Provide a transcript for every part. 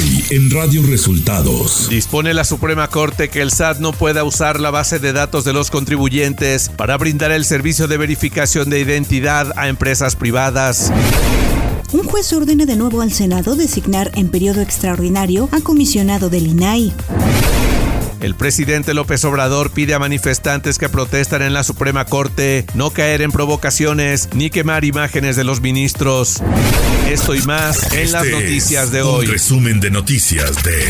Hoy en Radio Resultados. Dispone la Suprema Corte que el SAT no pueda usar la base de datos de los contribuyentes para brindar el servicio de verificación de identidad a empresas privadas. Un juez ordena de nuevo al Senado designar en periodo extraordinario a comisionado del INAI. El presidente López Obrador pide a manifestantes que protestan en la Suprema Corte no caer en provocaciones ni quemar imágenes de los ministros. Esto y más en las Este noticias de un hoy. resumen de noticias de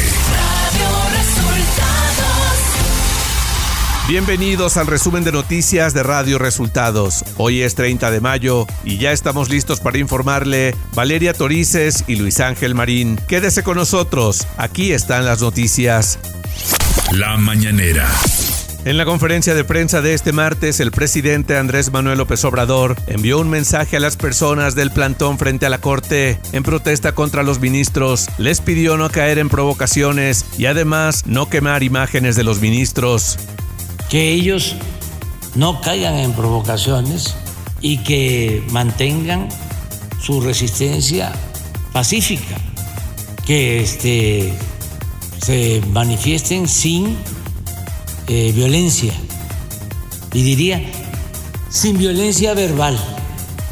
Bienvenidos al resumen de noticias de Radio Resultados. Hoy es 30 de mayo y ya estamos listos para informarle Valeria Torices y Luis Ángel Marín. Quédese con nosotros, aquí están las noticias. La Mañanera. En la conferencia de prensa de este martes, el presidente Andrés Manuel López Obrador envió un mensaje a las personas del plantón frente a la Corte en protesta contra los ministros. Les pidió no caer en provocaciones y además no quemar imágenes de los ministros. que ellos no caigan en provocaciones y que mantengan su resistencia pacífica, que este, se manifiesten sin eh, violencia y diría sin violencia verbal.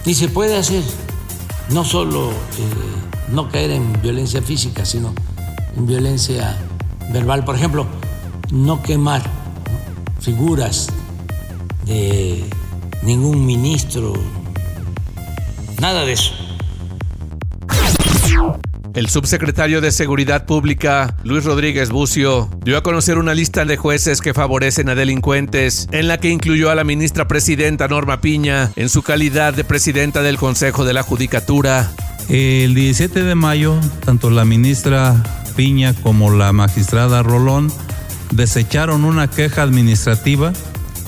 Y se puede hacer, no solo eh, no caer en violencia física, sino en violencia verbal. Por ejemplo, no quemar figuras de ningún ministro, nada de eso. El subsecretario de Seguridad Pública, Luis Rodríguez Bucio, dio a conocer una lista de jueces que favorecen a delincuentes, en la que incluyó a la ministra presidenta Norma Piña en su calidad de presidenta del Consejo de la Judicatura. El 17 de mayo, tanto la ministra Piña como la magistrada Rolón desecharon una queja administrativa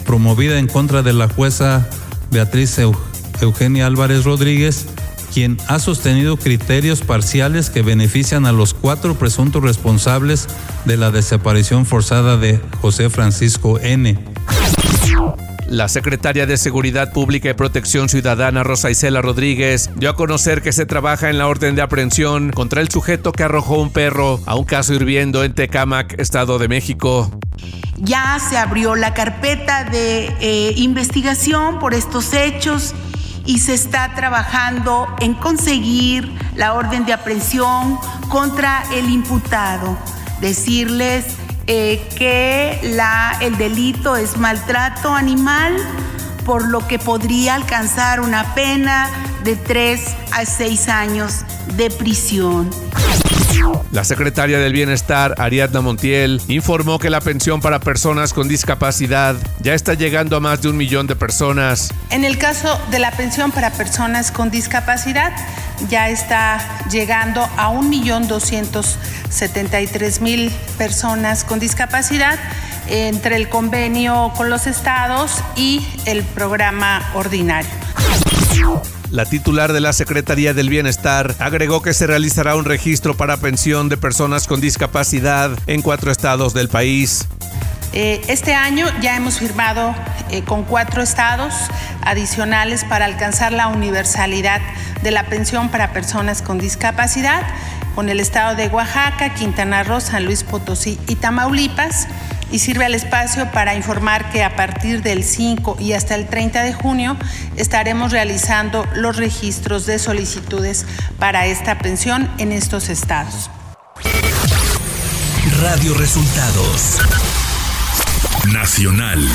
promovida en contra de la jueza Beatriz Eu- Eugenia Álvarez Rodríguez, quien ha sostenido criterios parciales que benefician a los cuatro presuntos responsables de la desaparición forzada de José Francisco N. La secretaria de Seguridad Pública y Protección Ciudadana, Rosa Isela Rodríguez, dio a conocer que se trabaja en la orden de aprehensión contra el sujeto que arrojó un perro a un caso hirviendo en Tecámac, Estado de México. Ya se abrió la carpeta de eh, investigación por estos hechos y se está trabajando en conseguir la orden de aprehensión contra el imputado. Decirles eh, que el delito es maltrato animal, por lo que podría alcanzar una pena de 3 a 6 años de prisión. La secretaria del Bienestar, Ariadna Montiel, informó que la pensión para personas con discapacidad ya está llegando a más de un millón de personas. En el caso de la pensión para personas con discapacidad, ya está llegando a 1.273.000 personas con discapacidad entre el convenio con los estados y el programa ordinario. La titular de la Secretaría del Bienestar agregó que se realizará un registro para pensión de personas con discapacidad en cuatro estados del país. Eh, Este año ya hemos firmado eh, con cuatro estados adicionales para alcanzar la universalidad de la pensión para personas con discapacidad, con el estado de Oaxaca, Quintana Roo, San Luis Potosí y Tamaulipas. Y sirve al espacio para informar que a partir del 5 y hasta el 30 de junio estaremos realizando los registros de solicitudes para esta pensión en estos estados. Radio Resultados. Nacional.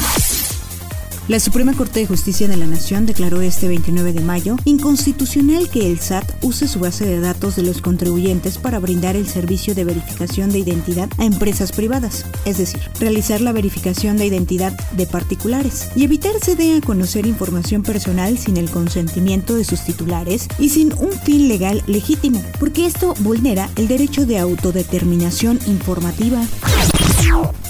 La Suprema Corte de Justicia de la Nación declaró este 29 de mayo inconstitucional que el SAT use su base de datos de los contribuyentes para brindar el servicio de verificación de identidad a empresas privadas, es decir, realizar la verificación de identidad de particulares y evitar se dé a conocer información personal sin el consentimiento de sus titulares y sin un fin legal legítimo, porque esto vulnera el derecho de autodeterminación informativa.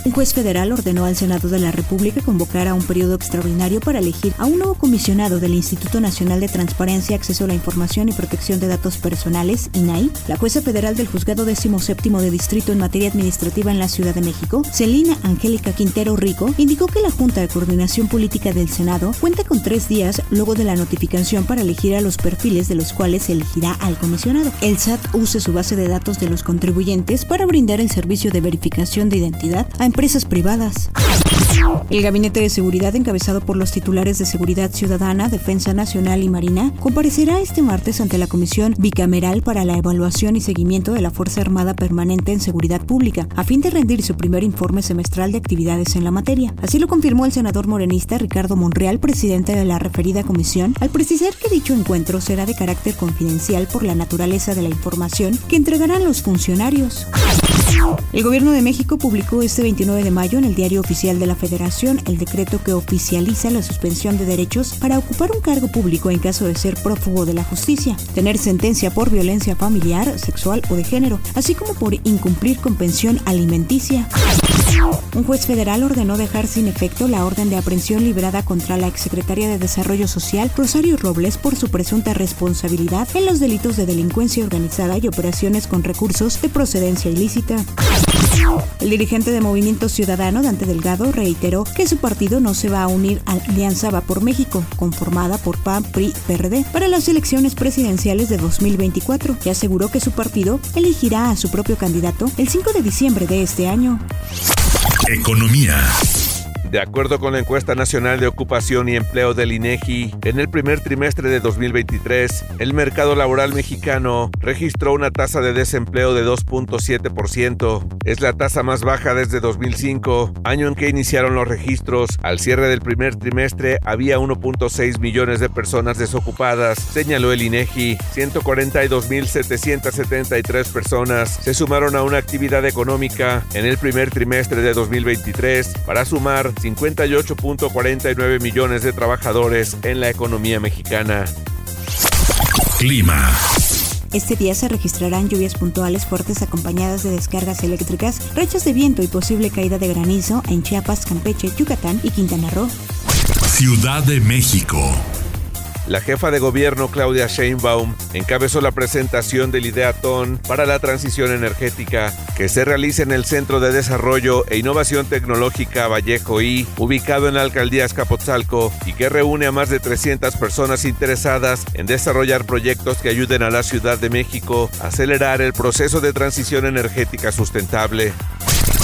Un juez federal ordenó al Senado de la República convocar a un periodo extraordinario para elegir a un nuevo comisionado del Instituto Nacional de Transparencia, Acceso a la Información y Protección de Datos Personales, INAI. La jueza federal del Juzgado 17 de Distrito en materia administrativa en la Ciudad de México, Celina Angélica Quintero Rico, indicó que la Junta de Coordinación Política del Senado cuenta con tres días luego de la notificación para elegir a los perfiles de los cuales se elegirá al comisionado. El SAT use su base de datos de los contribuyentes para brindar el servicio de verificación de identidad a empresas privadas. El Gabinete de Seguridad, encabezado por los titulares de Seguridad Ciudadana, Defensa Nacional y Marina, comparecerá este martes ante la Comisión Bicameral para la Evaluación y Seguimiento de la Fuerza Armada Permanente en Seguridad Pública, a fin de rendir su primer informe semestral de actividades en la materia. Así lo confirmó el senador morenista Ricardo Monreal, presidente de la referida comisión, al precisar que dicho encuentro será de carácter confidencial por la naturaleza de la información que entregarán los funcionarios. El gobierno de México publicó este 29 de mayo en el Diario Oficial de la Federación el decreto que oficializa la suspensión de derechos para ocupar un cargo público en caso de ser prófugo de la justicia, tener sentencia por violencia familiar, sexual o de género, así como por incumplir con pensión alimenticia. Un juez federal ordenó dejar sin efecto la orden de aprehensión librada contra la exsecretaria de Desarrollo Social, Rosario Robles, por su presunta responsabilidad en los delitos de delincuencia organizada y operaciones con recursos de procedencia ilícita. El dirigente de Movimiento Ciudadano, Dante Delgado, reiteró que su partido no se va a unir a Alianza Va por México, conformada por PAN, PRI, PRD, para las elecciones presidenciales de 2024, y aseguró que su partido elegirá a su propio candidato el 5 de diciembre de este año. Economía. De acuerdo con la encuesta nacional de ocupación y empleo del INEGI, en el primer trimestre de 2023, el mercado laboral mexicano registró una tasa de desempleo de 2.7%. Es la tasa más baja desde 2005, año en que iniciaron los registros. Al cierre del primer trimestre había 1.6 millones de personas desocupadas, señaló el INEGI. 142.773 personas se sumaron a una actividad económica en el primer trimestre de 2023 para sumar 58.49 millones de trabajadores en la economía mexicana. Clima. Este día se registrarán lluvias puntuales fuertes acompañadas de descargas eléctricas, rachas de viento y posible caída de granizo en Chiapas, Campeche, Yucatán y Quintana Roo. Ciudad de México. La jefa de gobierno Claudia Sheinbaum encabezó la presentación del Ideatón para la transición energética que se realiza en el Centro de Desarrollo e Innovación Tecnológica Vallejo I, ubicado en la alcaldía Escapotzalco y que reúne a más de 300 personas interesadas en desarrollar proyectos que ayuden a la Ciudad de México a acelerar el proceso de transición energética sustentable.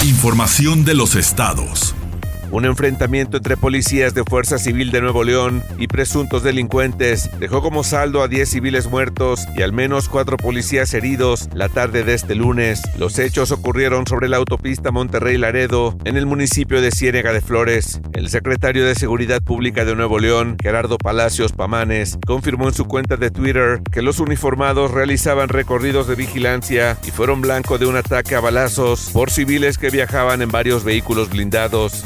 Información de los estados. Un enfrentamiento entre policías de Fuerza Civil de Nuevo León y presuntos delincuentes dejó como saldo a 10 civiles muertos y al menos 4 policías heridos la tarde de este lunes. Los hechos ocurrieron sobre la autopista Monterrey-Laredo, en el municipio de Ciénega de Flores. El secretario de Seguridad Pública de Nuevo León, Gerardo Palacios Pamanes, confirmó en su cuenta de Twitter que los uniformados realizaban recorridos de vigilancia y fueron blanco de un ataque a balazos por civiles que viajaban en varios vehículos blindados.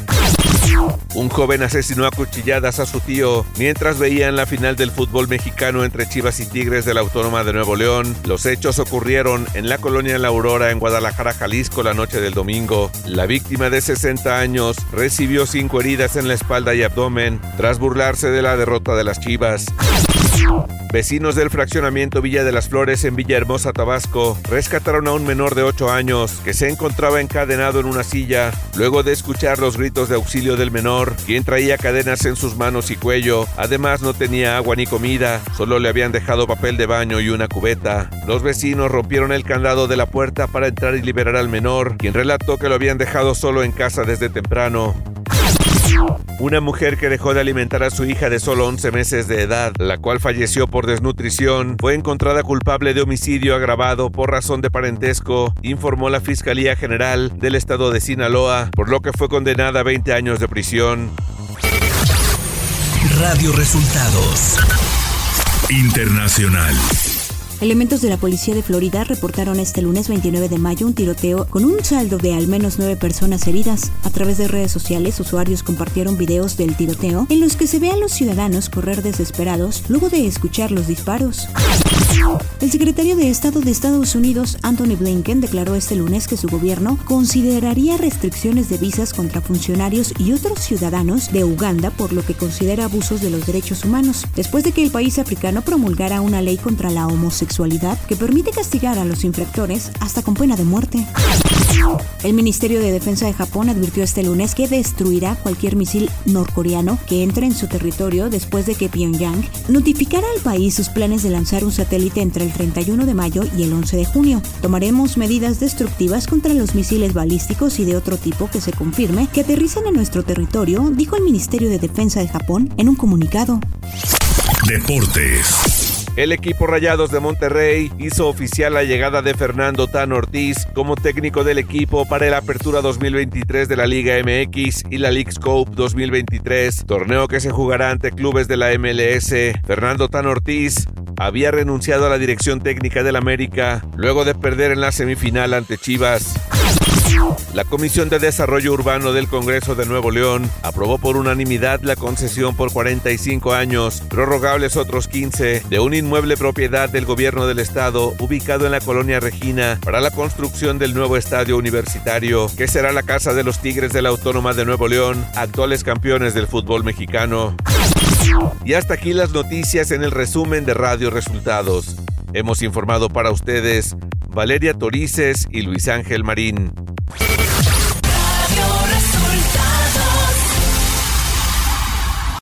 Un joven asesinó a cuchilladas a su tío mientras veían la final del fútbol mexicano entre Chivas y Tigres de la Autónoma de Nuevo León. Los hechos ocurrieron en la colonia La Aurora en Guadalajara, Jalisco la noche del domingo. La víctima de 60 años recibió cinco heridas en la espalda y abdomen tras burlarse de la derrota de las Chivas. Vecinos del fraccionamiento Villa de las Flores en Villahermosa, Tabasco, rescataron a un menor de 8 años que se encontraba encadenado en una silla luego de escuchar los gritos de auxilio del menor, quien traía cadenas en sus manos y cuello. Además no tenía agua ni comida, solo le habían dejado papel de baño y una cubeta. Los vecinos rompieron el candado de la puerta para entrar y liberar al menor, quien relató que lo habían dejado solo en casa desde temprano. Una mujer que dejó de alimentar a su hija de solo 11 meses de edad, la cual falleció por desnutrición, fue encontrada culpable de homicidio agravado por razón de parentesco, informó la Fiscalía General del Estado de Sinaloa, por lo que fue condenada a 20 años de prisión. Radio Resultados. Internacional. Elementos de la policía de Florida reportaron este lunes 29 de mayo un tiroteo con un saldo de al menos nueve personas heridas. A través de redes sociales, usuarios compartieron videos del tiroteo en los que se ve a los ciudadanos correr desesperados luego de escuchar los disparos. El secretario de Estado de Estados Unidos, Anthony Blinken, declaró este lunes que su gobierno consideraría restricciones de visas contra funcionarios y otros ciudadanos de Uganda por lo que considera abusos de los derechos humanos, después de que el país africano promulgara una ley contra la homosexualidad que permite castigar a los infractores hasta con pena de muerte. El Ministerio de Defensa de Japón advirtió este lunes que destruirá cualquier misil norcoreano que entre en su territorio después de que Pyongyang notificara al país sus planes de lanzar un satélite entre el 31 de mayo y el 11 de junio. Tomaremos medidas destructivas contra los misiles balísticos y de otro tipo que se confirme que aterrizan en nuestro territorio, dijo el Ministerio de Defensa de Japón en un comunicado. Deportes. El equipo Rayados de Monterrey hizo oficial la llegada de Fernando Tan Ortiz como técnico del equipo para el Apertura 2023 de la Liga MX y la League Scope 2023, torneo que se jugará ante clubes de la MLS. Fernando Tan Ortiz había renunciado a la dirección técnica del América luego de perder en la semifinal ante Chivas. La Comisión de Desarrollo Urbano del Congreso de Nuevo León aprobó por unanimidad la concesión por 45 años, prorrogables otros 15, de un inmueble propiedad del gobierno del estado ubicado en la colonia Regina para la construcción del nuevo estadio universitario, que será la casa de los Tigres de la Autónoma de Nuevo León, actuales campeones del fútbol mexicano. Y hasta aquí las noticias en el resumen de Radio Resultados. Hemos informado para ustedes Valeria Torices y Luis Ángel Marín.